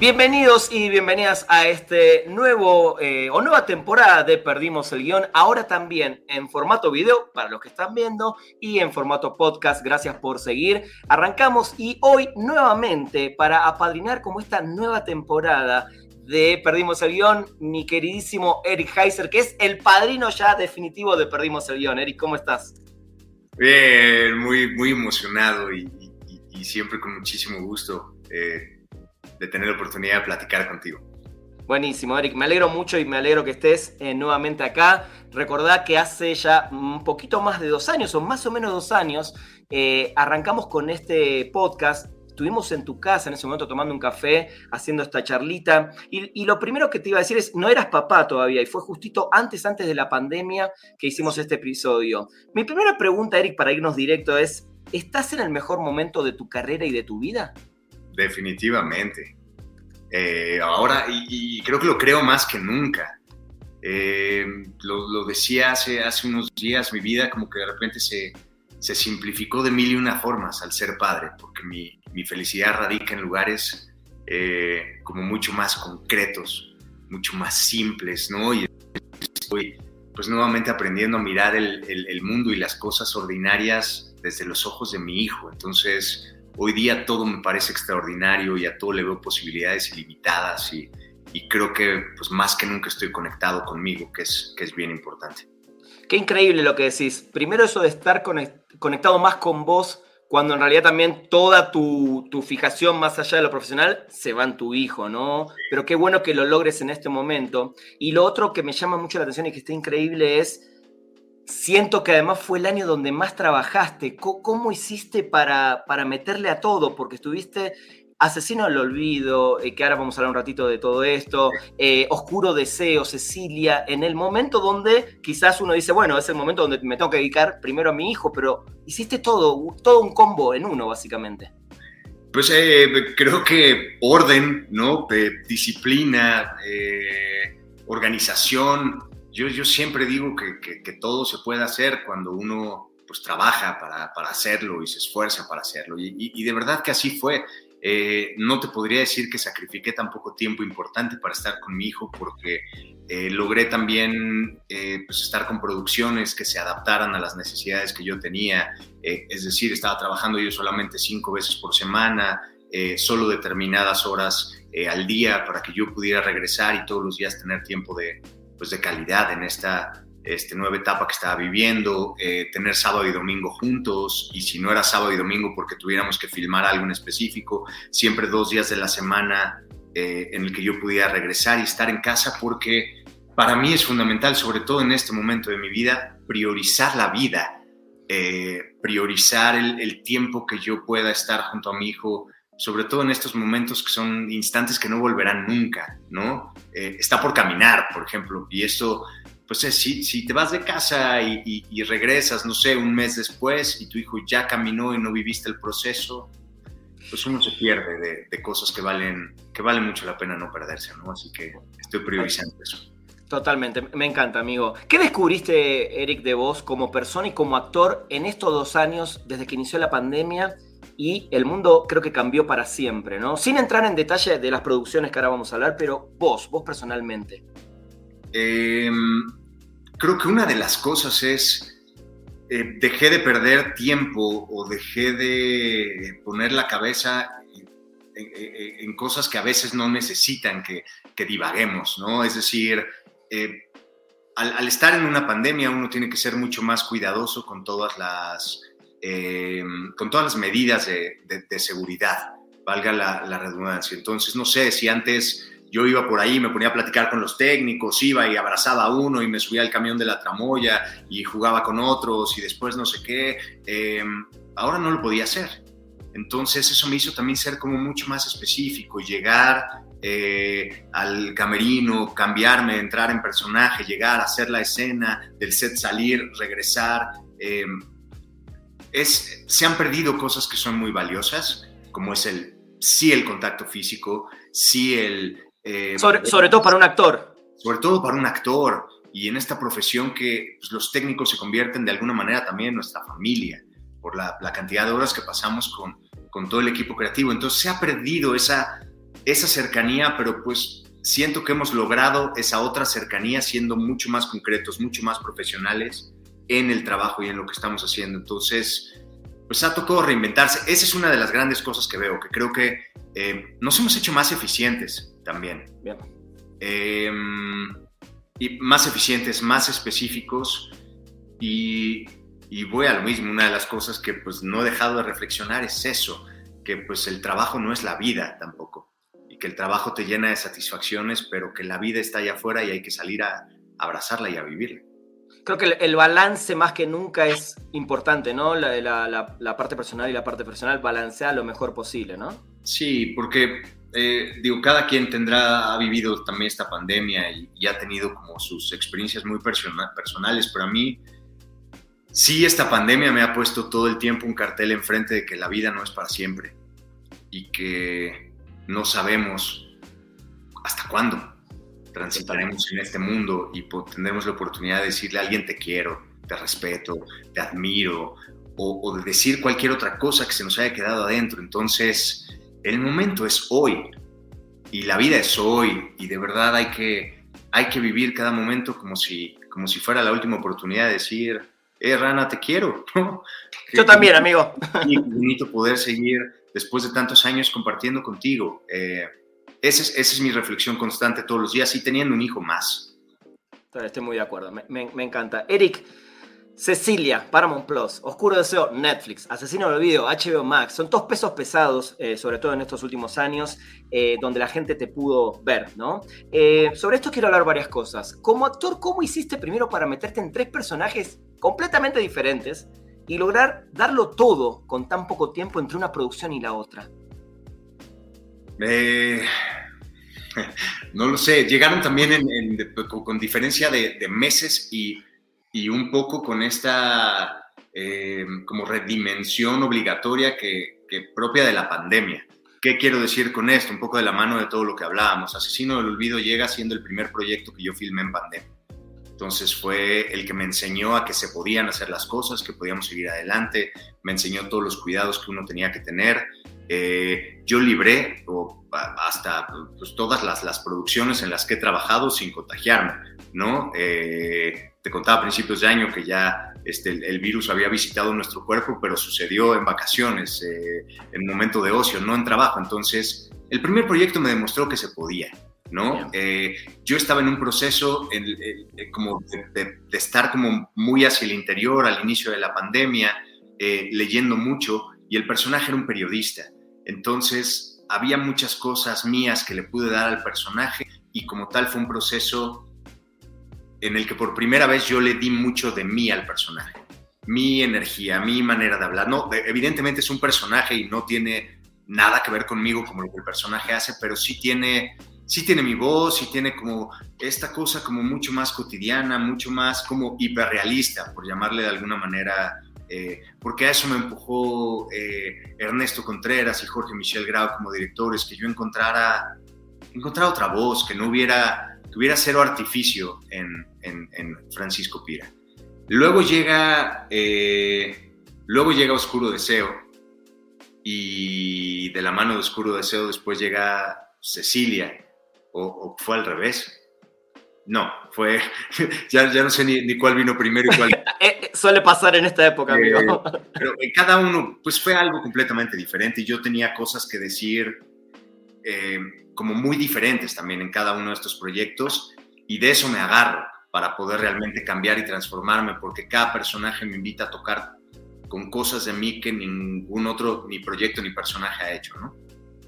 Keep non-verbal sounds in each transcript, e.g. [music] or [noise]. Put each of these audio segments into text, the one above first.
Bienvenidos y bienvenidas a este nuevo eh, o nueva temporada de Perdimos el Guión, ahora también en formato video para los que están viendo y en formato podcast. Gracias por seguir. Arrancamos y hoy nuevamente para apadrinar como esta nueva temporada de Perdimos el Guión, mi queridísimo Eric Heiser, que es el padrino ya definitivo de Perdimos el Guión. Eric, ¿cómo estás? Bien, muy, muy emocionado y, siempre con muchísimo gusto. Eh, de tener la oportunidad de platicar contigo. Buenísimo, Eric. Me alegro mucho y me alegro que estés eh, nuevamente acá. Recordá que hace ya un poquito más de dos años, o más o menos dos años, eh, arrancamos con este podcast. Estuvimos en tu casa en ese momento tomando un café, haciendo esta charlita. Y, y, lo primero que te iba a decir es, no eras papá todavía, y fue justito antes, antes de la pandemia que hicimos este episodio. Mi primera pregunta, Eric, para irnos directo es, ¿estás en el mejor momento de tu carrera y de tu vida? Definitivamente. Eh, ahora, y, creo que lo creo más que nunca. Eh, lo, decía hace, hace unos días, mi vida como que de repente se, se simplificó de mil y una formas al ser padre, porque mi, mi felicidad radica en lugares eh, como mucho más concretos, mucho más simples, ¿no? Y estoy pues nuevamente aprendiendo a mirar el, el, el mundo y las cosas ordinarias desde los ojos de mi hijo. Entonces, hoy día todo me parece extraordinario y a todo le veo posibilidades ilimitadas y, creo que pues más que nunca estoy conectado conmigo, que es, que es bien importante. Qué increíble lo que decís. Primero eso de estar conectado más con vos, cuando en realidad también toda tu, tu, fijación más allá de lo profesional se va en tu hijo, ¿no? Pero qué bueno que lo logres en este momento. Y lo otro que me llama mucho la atención y que está increíble es Siento que además fue el año donde más trabajaste. ¿Cómo, hiciste para, para, meterle a todo? Porque estuviste Asesino al Olvido, eh, que ahora vamos a hablar un ratito de todo esto, eh, Oscuro Deseo, Cecilia, en el momento donde quizás uno dice, bueno, es el momento donde me tengo que dedicar primero a mi hijo, pero hiciste todo, todo un combo en uno, básicamente. Pues eh, creo que orden, ¿no? disciplina, organización, yo, yo siempre digo que, que, todo se puede hacer cuando uno pues trabaja para, para hacerlo y se esfuerza para hacerlo. Y, y, de verdad que así fue. Eh, no te podría decir que sacrifiqué tan poco tiempo importante para estar con mi hijo porque eh, logré también eh, pues estar con producciones que se adaptaran a las necesidades que yo tenía. es decir, estaba trabajando yo solamente cinco veces por semana, solo determinadas horas al día para que yo pudiera regresar y todos los días tener tiempo de, pues, de calidad en esta este, nueva etapa que estaba viviendo, eh, tener sábado y domingo juntos, y si no era sábado y domingo porque tuviéramos que filmar algo en específico, siempre dos días de la semana eh, en el que yo pudiera regresar y estar en casa, porque para mí es fundamental, sobre todo en este momento de mi vida, priorizar la vida, eh, priorizar el, el tiempo que yo pueda estar junto a mi hijo, sobre todo en estos momentos que son instantes que no volverán nunca, ¿no? Eh, está por caminar, por ejemplo, y esto, pues es, si, si te vas de casa y, regresas, no sé, un mes después y tu hijo ya caminó y no viviste el proceso, pues uno se pierde de, cosas que valen, que valen mucho la pena no perderse, ¿no? Así que estoy priorizando eso. Totalmente, me encanta, amigo. ¿Qué descubriste, Eric, de vos como persona y como actor en estos dos años desde que inició la pandemia? Y el mundo creo que cambió para siempre, ¿no? Sin entrar en detalle de las producciones que ahora vamos a hablar, pero vos, vos personalmente. Em, creo que una de las cosas es, eh, dejé de perder tiempo o dejé de poner la cabeza en, cosas que a veces no necesitan que, que divaguemos, ¿no? Es decir, eh, al, al estar en una pandemia uno tiene que ser mucho más cuidadoso con todas las eh, con todas las medidas de, seguridad, valga la, redundancia. Entonces, no sé si antes yo iba por ahí, me ponía a platicar con los técnicos, iba y abrazaba a uno y me subía al camión de la tramoya y jugaba con otros y después no sé qué. Eh, ahora no lo podía hacer. Entonces eso me hizo también ser como mucho más específico, llegar eh, al camerino, cambiarme, entrar en personaje, llegar, hacer la escena, del set salir, regresar se han perdido cosas que son muy valiosas, como es el, sí el contacto físico, sí el... Eh, sobre, todo para un actor. Sobre todo para un actor y en esta profesión que pues, los técnicos se convierten de alguna manera también en nuestra familia, por la, cantidad de horas que pasamos con, con, todo el equipo creativo. Entonces se ha perdido esa, esa cercanía, pero pues siento que hemos logrado esa otra cercanía siendo mucho más concretos, mucho más profesionales en el trabajo y en lo que estamos haciendo. Entonces, pues ha tocado reinventarse. Esa es una de las grandes cosas que veo, que creo que eh, nos hemos hecho más eficientes también. Em, y más eficientes, más específicos. Y, voy a lo mismo, una de las cosas que pues no he dejado de reflexionar es eso, que pues el trabajo no es la vida tampoco. Y que el trabajo te llena de satisfacciones, pero que la vida está allá afuera y hay que salir a abrazarla y a vivirla creo que el, balance más que nunca es importante, ¿no? La, parte personal y la parte personal, balancear lo mejor posible, ¿no? Sí, porque, eh, digo, cada quien tendrá, ha vivido también esta pandemia y, ha tenido como sus experiencias muy personales, pero a mí, sí, esta pandemia me ha puesto todo el tiempo un cartel enfrente de que la vida no es para siempre y que no sabemos hasta cuándo transitaremos en este mundo y tendremos la oportunidad de decirle a alguien te quiero, te respeto, te admiro, o, de decir cualquier otra cosa que se nos haya quedado adentro. Entonces, el momento es hoy y la vida es hoy y de verdad hay que, hay que vivir cada momento como si, como si fuera la última oportunidad de decir, eh, Rana, te quiero. [laughs] Yo también, amigo. Y bonito poder seguir después de tantos años compartiendo contigo. Eh, esa es, mi reflexión constante todos los días y teniendo un hijo más. Estoy muy de acuerdo, me, encanta. Eric, Cecilia, Paramount Plus, Oscuro Deseo, Netflix, Asesino del Olvido, HBO Max, son todos pesos pesados, eh, sobre todo en estos últimos años, eh, donde la gente te pudo ver, ¿no? Eh, sobre esto quiero hablar varias cosas. Como actor, ¿cómo hiciste primero para meterte en tres personajes completamente diferentes y lograr darlo todo con tan poco tiempo entre una producción y la otra? Eh, no lo sé, llegaron también con diferencia de, meses y, un poco con esta eh, como redimensión obligatoria que, propia de la pandemia. ¿Qué quiero decir con esto? Un poco de la mano de todo lo que hablábamos. Asesino del Olvido llega siendo el primer proyecto que yo filmé en pandemia. Entonces fue el que me enseñó a que se podían hacer las cosas, que podíamos seguir adelante, me enseñó todos los cuidados que uno tenía que tener eh, yo libré hasta pues, todas las, las, producciones en las que he trabajado sin contagiarme, ¿no? Eh, te contaba a principios de año que ya este, el, virus había visitado nuestro cuerpo, pero sucedió en vacaciones, eh, en momento de ocio, no en trabajo. Entonces, el primer proyecto me demostró que se podía, ¿no? yo estaba en un proceso como de, de, estar como muy hacia el interior al inicio de la pandemia, leyendo mucho, y el personaje era un periodista. Entonces, había muchas cosas mías que le pude dar al personaje y como tal fue un proceso en el que por primera vez yo le di mucho de mí al personaje. Mi energía, mi manera de hablar. No, evidentemente es un personaje y no tiene nada que ver conmigo como lo que el personaje hace, pero sí tiene, sí tiene mi voz, sí tiene como esta cosa como mucho más cotidiana, mucho más como hiperrealista, por llamarle de alguna manera eh, porque a eso me empujó eh, Ernesto Contreras y Jorge Michel Grau como directores, que yo encontrara, encontrara otra voz, que no hubiera, que hubiera cero artificio en, Francisco Pira. Luego llega, eh, luego llega Oscuro Deseo y de la mano de Oscuro Deseo después llega Cecilia, o fue al revés. No, fue. [laughs] Ya, ya no sé ni, cuál vino primero y cuál. [laughs] Eh, eh, suele pasar en esta época, amigo. Eh, pero en cada uno, pues fue algo completamente diferente y yo tenía cosas que decir como muy diferentes también en cada uno de estos proyectos y de eso me agarro para poder realmente cambiar y transformarme porque cada personaje me invita a tocar con cosas de mí que ningún otro, ni proyecto ni personaje ha hecho, ¿no?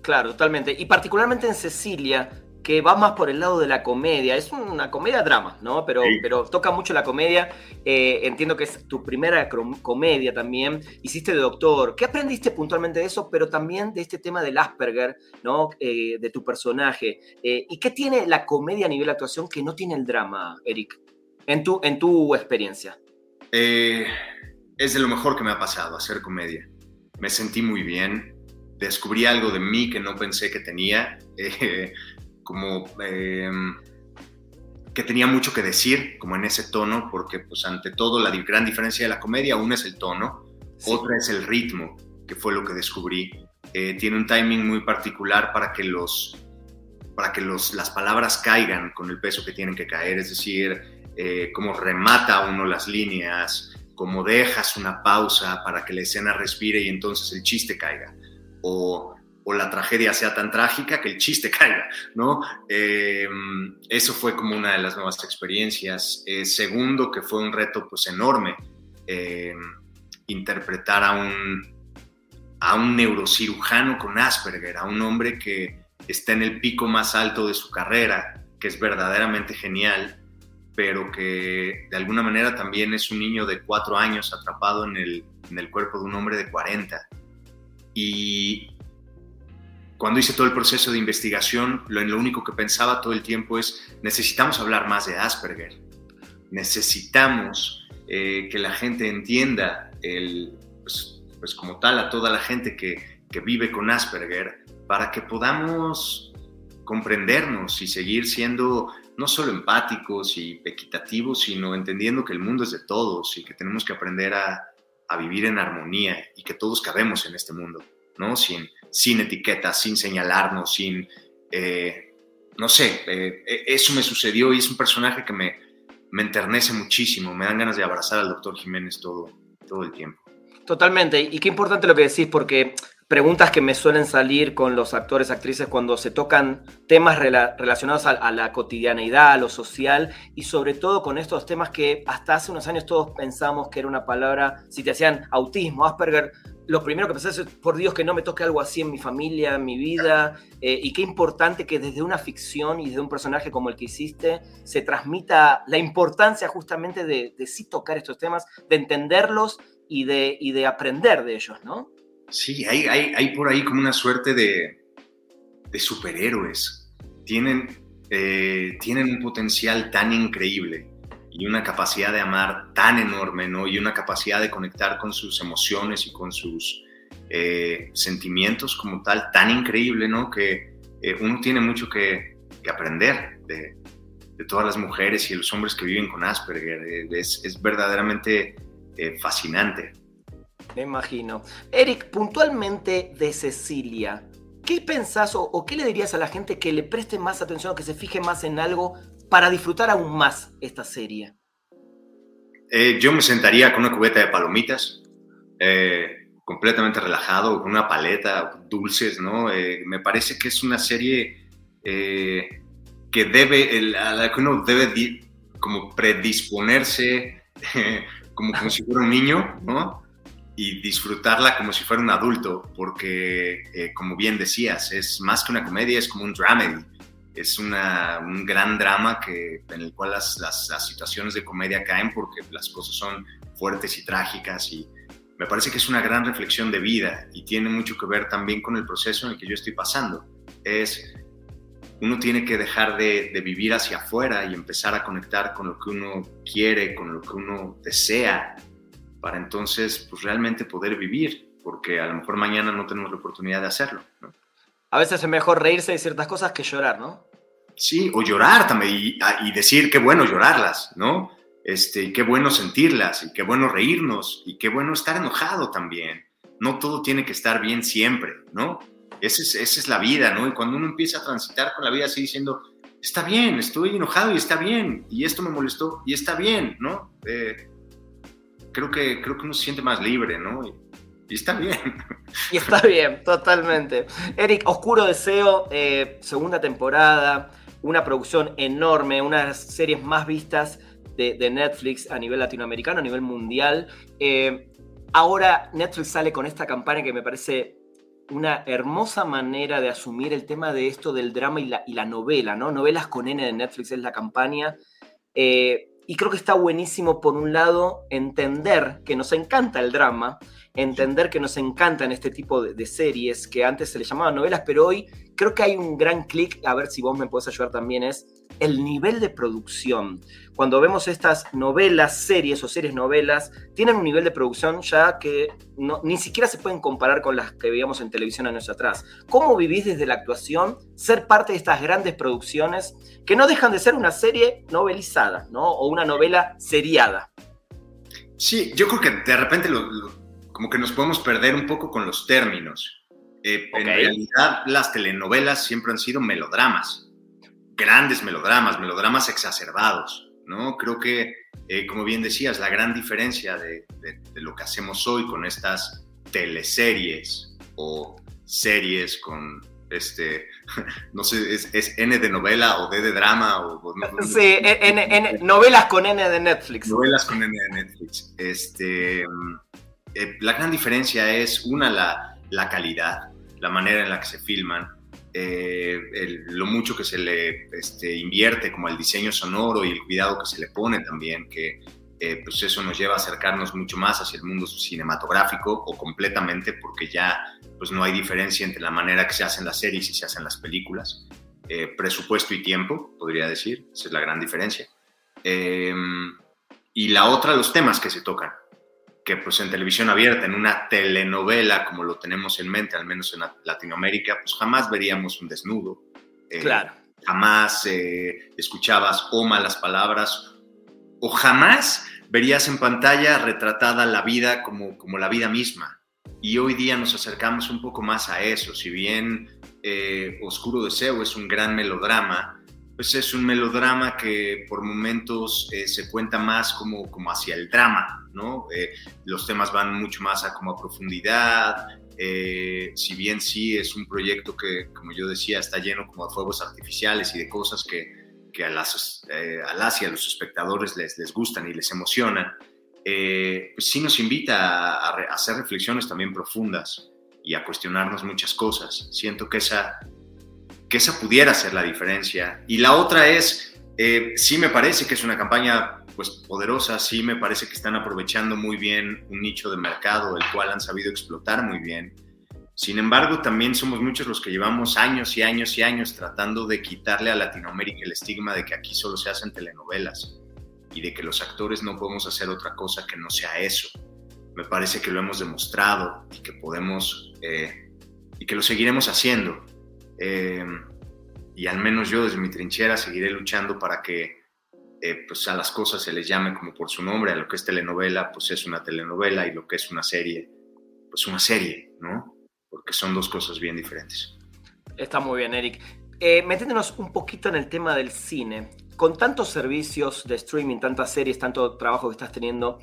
Claro, totalmente. Y particularmente en Cecilia, que va más por el lado de la comedia. Es una comedia-drama, ¿no? Pero, pero toca mucho la comedia. Eh, entiendo que es tu primera comedia también. Hiciste de doctor. ¿Qué aprendiste puntualmente de eso? Pero también de este tema del Asperger, ¿no? Eh, de tu personaje. Eh, ¿Y qué tiene la comedia a nivel de actuación que no tiene el drama, Eric? En tu, en tu experiencia. es de lo mejor que me ha pasado hacer comedia. Me sentí muy bien descubrí algo de mí que no pensé que tenía, [laughs] como em, que tenía mucho que decir, como en ese tono, porque pues ante todo la gran diferencia de la comedia, una es el tono, otra es el ritmo, que fue lo que descubrí. Eh, tiene un timing muy particular para que los para que los, las palabras caigan con el peso que tienen que caer, es decir, eh, cómo remata uno las líneas, cómo dejas una pausa para que la escena respire y entonces el chiste caiga o, la tragedia sea tan trágica que el chiste [laughs] caiga, ¿no? Eh, eso fue como una de las nuevas experiencias. Eh, segundo, que fue un reto pues enorme, eh, interpretar a un, a un neurocirujano con Asperger, a un hombre que está en el pico más alto de su carrera, que es verdaderamente genial, pero que de alguna manera también es un niño de cuatro años atrapado en el, en el cuerpo de un hombre de 40 y cuando hice todo el proceso de investigación, lo, lo único que pensaba todo el tiempo es, necesitamos hablar más de Asperger. Necesitamos eh, que la gente entienda, el, pues, pues, como tal, a toda la gente que, que vive con Asperger, para que podamos comprendernos y seguir siendo no solo empáticos y equitativos, sino entendiendo que el mundo es de todos y que tenemos que aprender a, a vivir en armonía y que todos cabemos en este mundo, ¿no? Sin, sin etiquetas, sin señalarnos, sin, eh, no sé, eh, e, eso me sucedió y es un personaje que me, me enternece muchísimo, me dan ganas de abrazar al doctor Jiménez todo, todo el tiempo. Totalmente, y qué importante lo que decís, porque preguntas que me suelen salir con los actores, actrices cuando se tocan temas relacionados a, la cotidianeidad, a lo social y sobre todo con estos temas que hasta hace unos años todos pensamos que era una palabra, si te hacían autismo, Asperger, lo primero que pensé es, por Dios, que no me toque algo así en mi familia, en mi vida, eh, y qué importante que desde una ficción y desde un personaje como el que hiciste se transmita la importancia justamente de, de sí tocar estos temas, de entenderlos y de, y de aprender de ellos, ¿no? Sí, hay, por ahí como una suerte de, superhéroes. Tienen, eh, tienen un potencial tan increíble y una capacidad de amar tan enorme, ¿no? Y una capacidad de conectar con sus emociones y con sus eh, sentimientos como tal, tan increíble, ¿no? Que eh, uno tiene mucho que, aprender de, todas las mujeres y los hombres que viven con Asperger. Es verdaderamente fascinante. Me imagino. Eric, puntualmente de Cecilia, ¿qué pensás o, qué le dirías a la gente que le preste más atención o que se fije más en algo para disfrutar aún más esta serie? Eh, yo me sentaría con una cubeta de palomitas, eh, completamente relajado, con una paleta, dulces, ¿no? Eh, me parece que es una serie que debe, a la que uno debe como predisponerse [laughs] como, como si fuera un niño, ¿no? Y disfrutarla como si fuera un adulto, porque, eh, como bien decías, es más que una comedia, es como un dramedy. Es una, un gran drama que, en el cual las, las, las, situaciones de comedia caen porque las cosas son fuertes y trágicas y me parece que es una gran reflexión de vida y tiene mucho que ver también con el proceso en el que yo estoy pasando. Es, uno tiene que dejar de, de vivir hacia afuera y empezar a conectar con lo que uno quiere, con lo que uno desea para entonces pues realmente poder vivir, porque a lo mejor mañana no tenemos la oportunidad de hacerlo. A veces es mejor reírse de ciertas cosas que llorar, ¿no? Sí, o llorar también ah, y, decir qué bueno llorarlas, ¿no? Este, y qué bueno sentirlas, y qué bueno reírnos, y qué bueno estar enojado también. No todo tiene que estar bien siempre, ¿no? Esa es, esa es la vida, ¿no? Y cuando uno empieza a transitar con la vida así diciendo, está bien, estoy enojado y está bien, y esto me molestó y está bien, ¿no? Eh, creo que, creo que uno se siente más libre, ¿no? Y, está bien. Y está bien, totalmente. Eric, Oscuro Deseo, eh, segunda temporada, una producción enorme, una de las series más vistas de, Netflix a nivel latinoamericano, a nivel mundial. Eh, ahora Netflix sale con esta campaña que me parece una hermosa manera de asumir el tema de esto del drama y la, y la novela, ¿no? Novelas con N de Netflix es la campaña. Eh, y creo que está buenísimo, por un lado, entender que nos encanta el drama, entender que nos encantan este tipo de, series que antes se le llamaban novelas, pero hoy creo que hay un gran clic, a ver si vos me podés ayudar también, es el nivel de producción. Cuando vemos estas novelas, series o series novelas, tienen un nivel de producción ya que ni siquiera se pueden comparar con las que veíamos en televisión años atrás. ¿Cómo vivís desde la actuación ser parte de estas grandes producciones que no dejan de ser una serie novelizada, ¿no? O una novela seriada. Sí, yo creo que de repente como que nos podemos perder un poco con los términos. Eh, en realidad, las telenovelas siempre han sido melodramas, grandes melodramas, melodramas exacerbados, ¿no? Creo que, eh, como bien decías, la gran diferencia de, lo que hacemos hoy con estas teleseries o series con este, [laughs] no sé, es, N de novela o D de drama o... sí, N, novelas con N de Netflix. Novelas con N de Netflix. Este, eh, la gran diferencia es, una, la, la calidad, la manera en la que se filman, eh, lo mucho que se le este, invierte como el diseño sonoro y el cuidado que se le pone también, que eh, pues eso nos lleva a acercarnos mucho más hacia el mundo cinematográfico o completamente porque ya pues no hay diferencia entre la manera que se hacen las series y se hacen las películas. Eh, presupuesto y tiempo, podría decir, esa es la gran diferencia. y la otra, los temas que se tocan que pues en televisión abierta, en una telenovela como lo tenemos en mente, al menos en Latinoamérica, pues jamás veríamos un desnudo. Eh, claro. Jamás eh, escuchabas o malas palabras, o jamás verías en pantalla retratada la vida como, como la vida misma. Y hoy día nos acercamos un poco más a eso. Si bien eh, Oscuro Deseo es un gran melodrama, pues es un melodrama que por momentos se cuenta más como, como hacia el drama, ¿no? Eh, los temas van mucho más a como a profundidad, eh, si bien sí es un proyecto que, como yo decía, está lleno como de fuegos artificiales y de cosas que, que a, las, eh, a y a los espectadores les, les gustan y les emocionan, pues sí nos invita a, hacer reflexiones también profundas y a cuestionarnos muchas cosas. Siento que esa, que esa pudiera ser la diferencia. Y la otra es, sí me parece que es una campaña pues poderosa, sí me parece que están aprovechando muy bien un nicho de mercado, el cual han sabido explotar muy bien. Sin embargo, también somos muchos los que llevamos años y años y años tratando de quitarle a Latinoamérica el estigma de que aquí solo se hacen telenovelas y de que los actores no podemos hacer otra cosa que no sea eso. Me parece que lo hemos demostrado y que podemos eh, y que lo seguiremos haciendo. Eh, y al menos yo desde mi trinchera seguiré luchando para que eh, pues a las cosas se les llame como por su nombre, a lo que es telenovela, pues es una telenovela y lo que es una serie, pues una serie, ¿no? Porque son dos cosas bien diferentes. Está muy bien, Eric. Eh, metiéndonos un poquito en el tema del cine, con tantos servicios de streaming, tantas series, tanto trabajo que estás teniendo,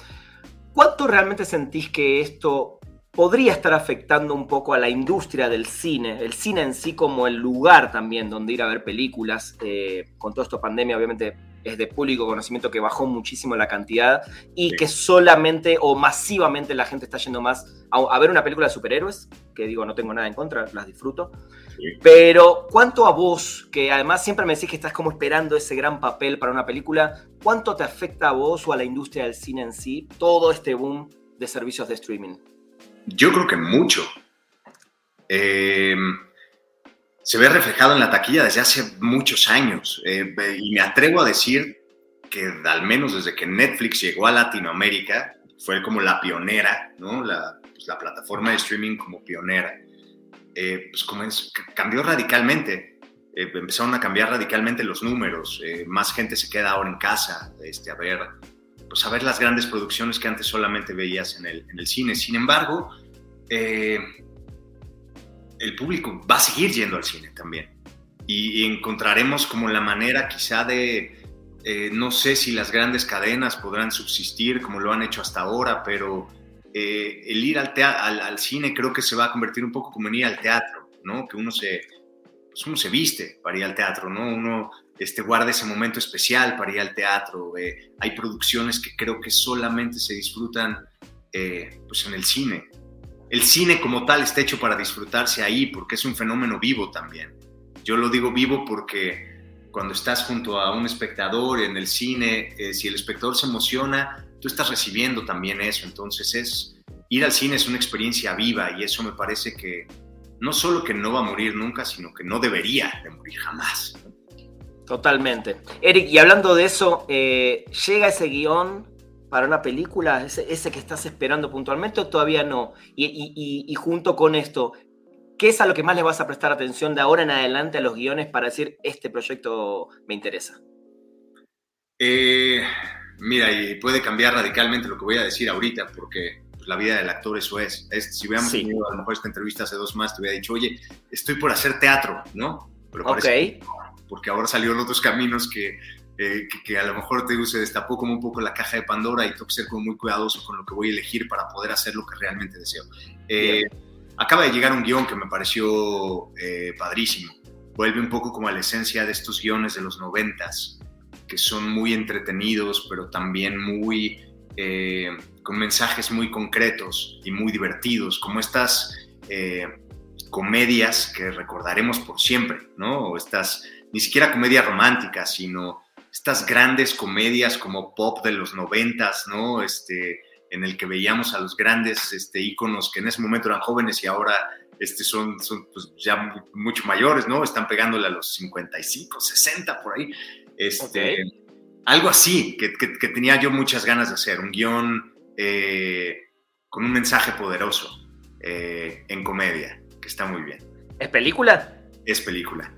¿cuánto realmente sentís que esto podría estar afectando un poco a la industria del cine, el cine en sí como el lugar también donde ir a ver películas, eh, con toda esta pandemia obviamente es de público conocimiento que bajó muchísimo la cantidad y que solamente o masivamente la gente está yendo más a, ver una película de superhéroes, que digo, no tengo nada en contra, las disfruto. Pero, ¿cuánto a vos, que además siempre me decís que estás como esperando ese gran papel para una película, cuánto te afecta a vos o a la industria del cine en sí todo este boom de servicios de streaming? Yo creo que mucho. Eh, se ve reflejado en la taquilla desde hace muchos años. Eh, y me atrevo a decir que al menos desde que Netflix llegó a Latinoamérica, fue como la pionera, ¿no? La, pues, la plataforma de streaming como pionera. Eh, pues cambió radicalmente. Eh, empezaron a cambiar radicalmente los números. más gente se queda ahora en casa este, a, ver, pues a ver las grandes producciones que antes solamente veías en el, en el cine. Sin embargo, el público va a seguir yendo al cine también. Y, encontraremos como la manera quizá de, eh, no sé si las grandes cadenas podrán subsistir como lo han hecho hasta ahora, pero eh, el ir al, al, cine creo que se va a convertir un poco como en ir al teatro, ¿no? Que uno se, pues uno se viste para ir al teatro, ¿no? Uno este, guarda ese momento especial para ir al teatro. Eh, hay producciones que creo que solamente se disfrutan pues en el cine, el cine como tal está hecho para disfrutarse ahí, porque es un fenómeno vivo también. Yo lo digo vivo porque cuando estás junto a un espectador en el cine, eh, si el espectador se emociona, tú estás recibiendo también eso. Entonces es ir al cine es una experiencia viva y eso me parece que no solo que no va a morir nunca, sino que no debería de morir jamás. Totalmente. Eric, y hablando de eso, eh, ¿llega ese guion para una película, ese, que estás esperando puntualmente o todavía no? Y, junto con esto, ¿qué es a lo que más le vas a prestar atención de ahora en adelante a los guiones para decir, este proyecto me interesa? Eh, mira, y puede cambiar radicalmente lo que voy a decir ahorita, porque pues, la vida del actor eso es. si hubiéramos tenido a lo mejor esta entrevista hace dos más, te hubiera dicho, oye, estoy por hacer teatro, ¿no? Pero ok. Porque ahora salieron otros caminos que eh, que, a lo mejor te se destapó como un poco la caja de Pandora y tengo que ser como muy cuidadoso con lo que voy a elegir para poder hacer lo que realmente deseo. Eh, acaba de llegar un guion que me pareció eh, padrísimo. Vuelve un poco como a la esencia de estos guiones de los noventas, que son muy entretenidos, pero también muy con mensajes muy concretos y muy divertidos, como estas comedias que recordaremos por siempre, ¿no? O estas, ni siquiera comedias románticas, sino estas grandes comedias como pop de los noventas, ¿no? Este, en el que veíamos a los grandes este, íconos que en ese momento eran jóvenes y ahora este, son, son pues, ya mucho mayores, ¿no? Están pegándole a los 55, 60 por ahí. Este, Algo así, que, que, tenía yo muchas ganas de hacer, un guion eh, con un mensaje poderoso eh, en comedia, que está muy bien. ¿Es película? Es película.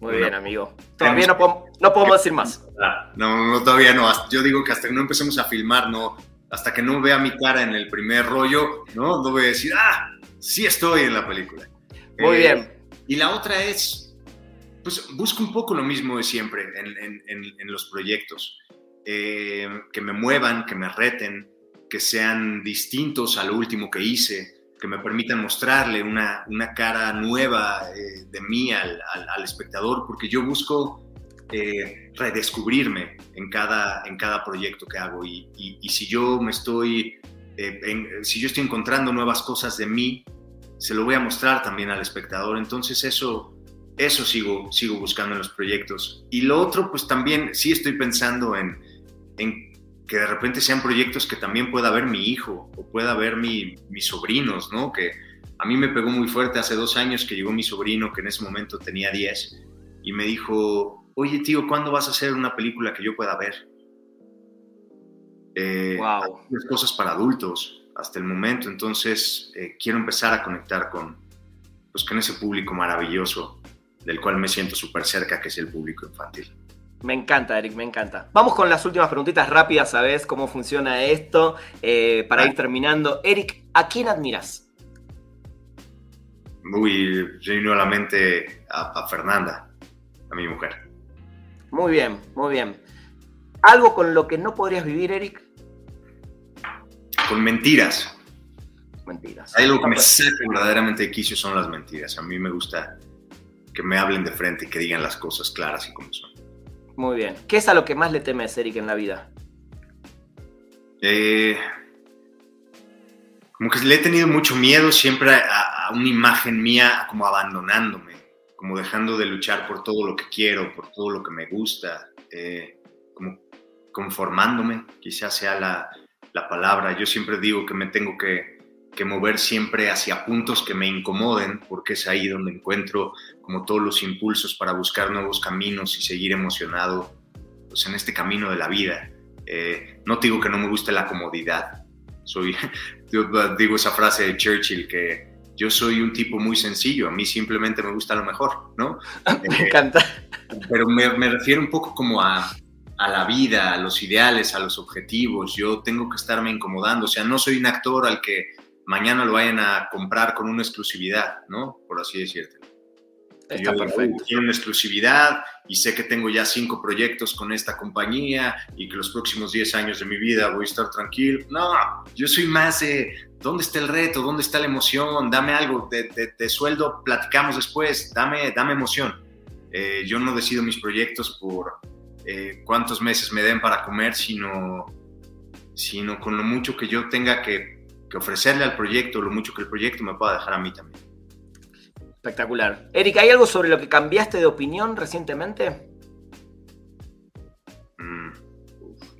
Muy bien, amigo. Todavía no, podemos decir más. No, no, todavía no. Yo digo que hasta que no empecemos a filmar, no, hasta que no vea mi cara en el primer rollo, no, no voy a decir, ah, sí estoy en la película. Muy eh, bien. Y la otra es, pues busco un poco lo mismo de siempre en, los proyectos. Eh, que me muevan, que me reten, que sean distintos a lo último que hice que me permitan mostrarle una, una cara nueva eh, de mí al, al, espectador, porque yo busco eh, redescubrirme en cada, en cada proyecto que hago y, y, si yo me estoy, eh, si yo estoy encontrando nuevas cosas de mí, se lo voy a mostrar también al espectador, entonces eso, eso sigo, sigo buscando en los proyectos. Y lo otro, pues también sí estoy pensando en, en que de repente sean proyectos que también pueda ver mi hijo o pueda ver mi, mis sobrinos, ¿no? Que a mí me pegó muy fuerte hace dos años que llegó mi sobrino, que en ese momento tenía 10, y me dijo, oye tío, ¿cuándo vas a hacer una película que yo pueda ver? Eh, wow. cosas para adultos hasta el momento, entonces eh, quiero empezar a conectar con, pues, con ese público maravilloso del cual me siento súper cerca, que es el público infantil. Me encanta, Eric, me encanta. Vamos con las últimas preguntitas rápidas, ¿sabes cómo funciona esto? Eh, para ir terminando. Eric, ¿a quién admiras? Muy genuinamente a, a Fernanda, a mi mujer. Muy bien, muy bien. ¿Algo con lo que no podrías vivir, Eric? Con mentiras. Mentiras. Hay algo que me saca verdaderamente de quicio son las mentiras. A mí me gusta que me hablen de frente y que digan las cosas claras y como son. Muy bien. ¿Qué es a lo que más le temes, Eric, en la vida? Eh, como que le he tenido mucho miedo siempre a, una imagen mía como abandonándome, como dejando de luchar por todo lo que quiero, por todo lo que me gusta, eh, como conformándome, quizás sea la, la, palabra. Yo siempre digo que me tengo que, que mover siempre hacia puntos que me incomoden, porque es ahí donde encuentro como todos los impulsos para buscar nuevos caminos y seguir emocionado pues, en este camino de la vida. Eh, no digo que no me guste la comodidad, soy, [laughs] digo esa frase de Churchill que yo soy un tipo muy sencillo, a mí simplemente me gusta lo mejor, ¿no? [laughs] me eh, encanta. Pero me, me, refiero un poco como a, a la vida, a los ideales, a los objetivos, yo tengo que estarme incomodando, o sea, no soy un actor al que mañana lo vayan a comprar con una exclusividad, ¿no? Por así decirte. Está perfecto. Quiero una exclusividad y sé que tengo ya cinco proyectos con esta compañía y que los próximos 10 años de mi vida voy a estar tranquilo. No, yo soy más de dónde está el reto, dónde está la emoción, dame algo de, sueldo, platicamos después, dame, dame emoción. Eh, yo no decido mis proyectos por eh, cuántos meses me den para comer, sino, sino con lo mucho que yo tenga que que ofrecerle al proyecto lo mucho que el proyecto me pueda dejar a mí también. Espectacular. Eric, ¿hay algo sobre lo que cambiaste de opinión recientemente? Mm.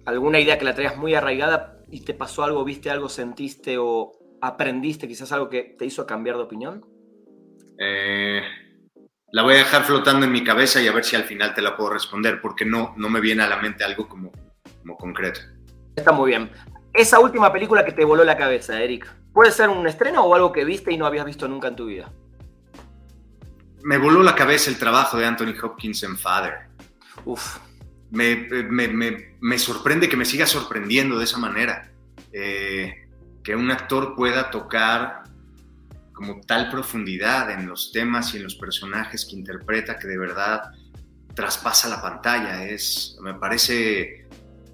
¿Alguna idea que la traías muy arraigada y te pasó algo, viste algo, sentiste o aprendiste quizás algo que te hizo cambiar de opinión? Eh, la voy a dejar flotando en mi cabeza y a ver si al final te la puedo responder, porque no, no me viene a la mente algo como, como concreto. Está muy bien. Esa última película que te voló la cabeza, Eric, ¿puede ser un estreno o algo que viste y no habías visto nunca en tu vida? Me voló la cabeza el trabajo de Anthony Hopkins en Father. Uf. Me, me, me, me sorprende que me siga sorprendiendo de esa manera. Eh, que un actor pueda tocar como tal profundidad en los temas y en los personajes que interpreta que de verdad traspasa la pantalla. Es, me parece,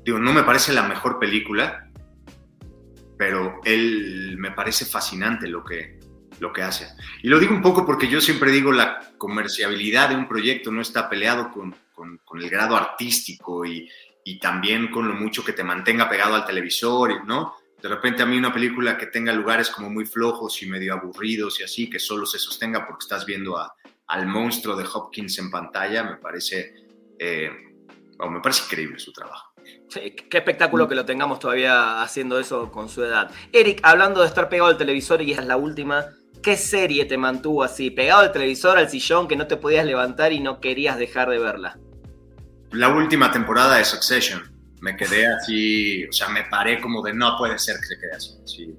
digo, no me parece la mejor película, pero él me parece fascinante lo que, lo que hace. Y lo digo un poco porque yo siempre digo la comerciabilidad de un proyecto no está peleado con, con, el grado artístico y, y, también con lo mucho que te mantenga pegado al televisor, ¿no? de repente a mí una película que tenga lugares como muy flojos y medio aburridos y así, que solo se sostenga porque estás viendo a, al monstruo de Hopkins en pantalla, me parece, eh, me parece increíble su trabajo. Qué espectáculo que lo tengamos todavía haciendo eso con su edad. Eric, hablando de estar pegado al televisor y es la última, ¿qué serie te mantuvo así, pegado al televisor, al sillón, que no te podías levantar y no querías dejar de verla? La última temporada de Succession me quedé así, o sea, me paré como de no puede ser que se quede así.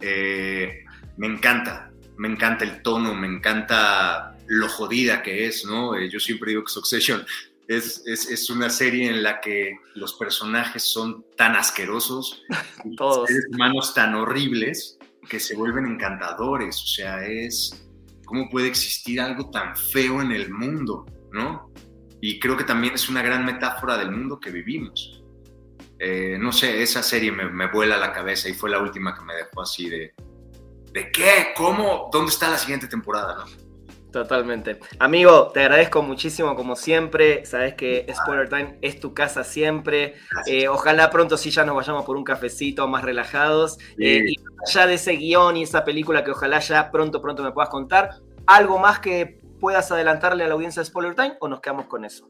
Eh, me encanta, me encanta el tono, me encanta lo jodida que es, ¿no? Eh, yo siempre digo que Succession es, es, es, una serie en la que los personajes son tan asquerosos, [laughs] todos seres humanos tan horribles que se vuelven encantadores, o sea, es cómo puede existir algo tan feo en el mundo, ¿no? Y creo que también es una gran metáfora del mundo que vivimos. Eh, no sé, esa serie me, me, vuela la cabeza y fue la última que me dejó así de, ¿de qué? ¿Cómo? ¿Dónde está la siguiente temporada? No? Totalmente. Amigo, te agradezco muchísimo como siempre. Sabes que Spoiler Time es tu casa siempre. Eh, ojalá pronto sí ya nos vayamos por un cafecito más relajados. Sí. Eh, y ya de ese guion y esa película que ojalá ya pronto, pronto me puedas contar. ¿Algo más que puedas adelantarle a la audiencia de Spoiler Time o nos quedamos con eso?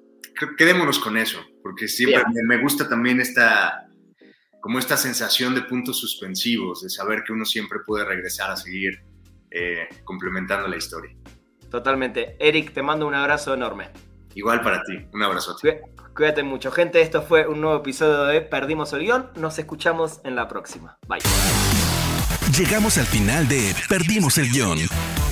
quedémonos con eso, porque siempre Bien. me gusta también esta, como esta sensación de puntos suspensivos, de saber que uno siempre puede regresar a seguir eh, complementando la historia. Totalmente. Eric, te mando un abrazo enorme. Igual para ti, un abrazo. Cuídate mucho, gente. Esto fue un nuevo episodio de Perdimos el guion. Nos escuchamos en la próxima. Bye. Llegamos al final de Perdimos el guion.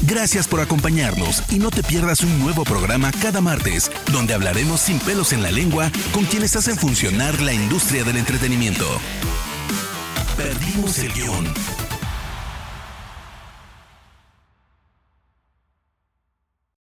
Gracias por acompañarnos y no te pierdas un nuevo programa cada martes, donde hablaremos sin pelos en la lengua con quienes hacen funcionar la industria del entretenimiento. Perdimos el guion.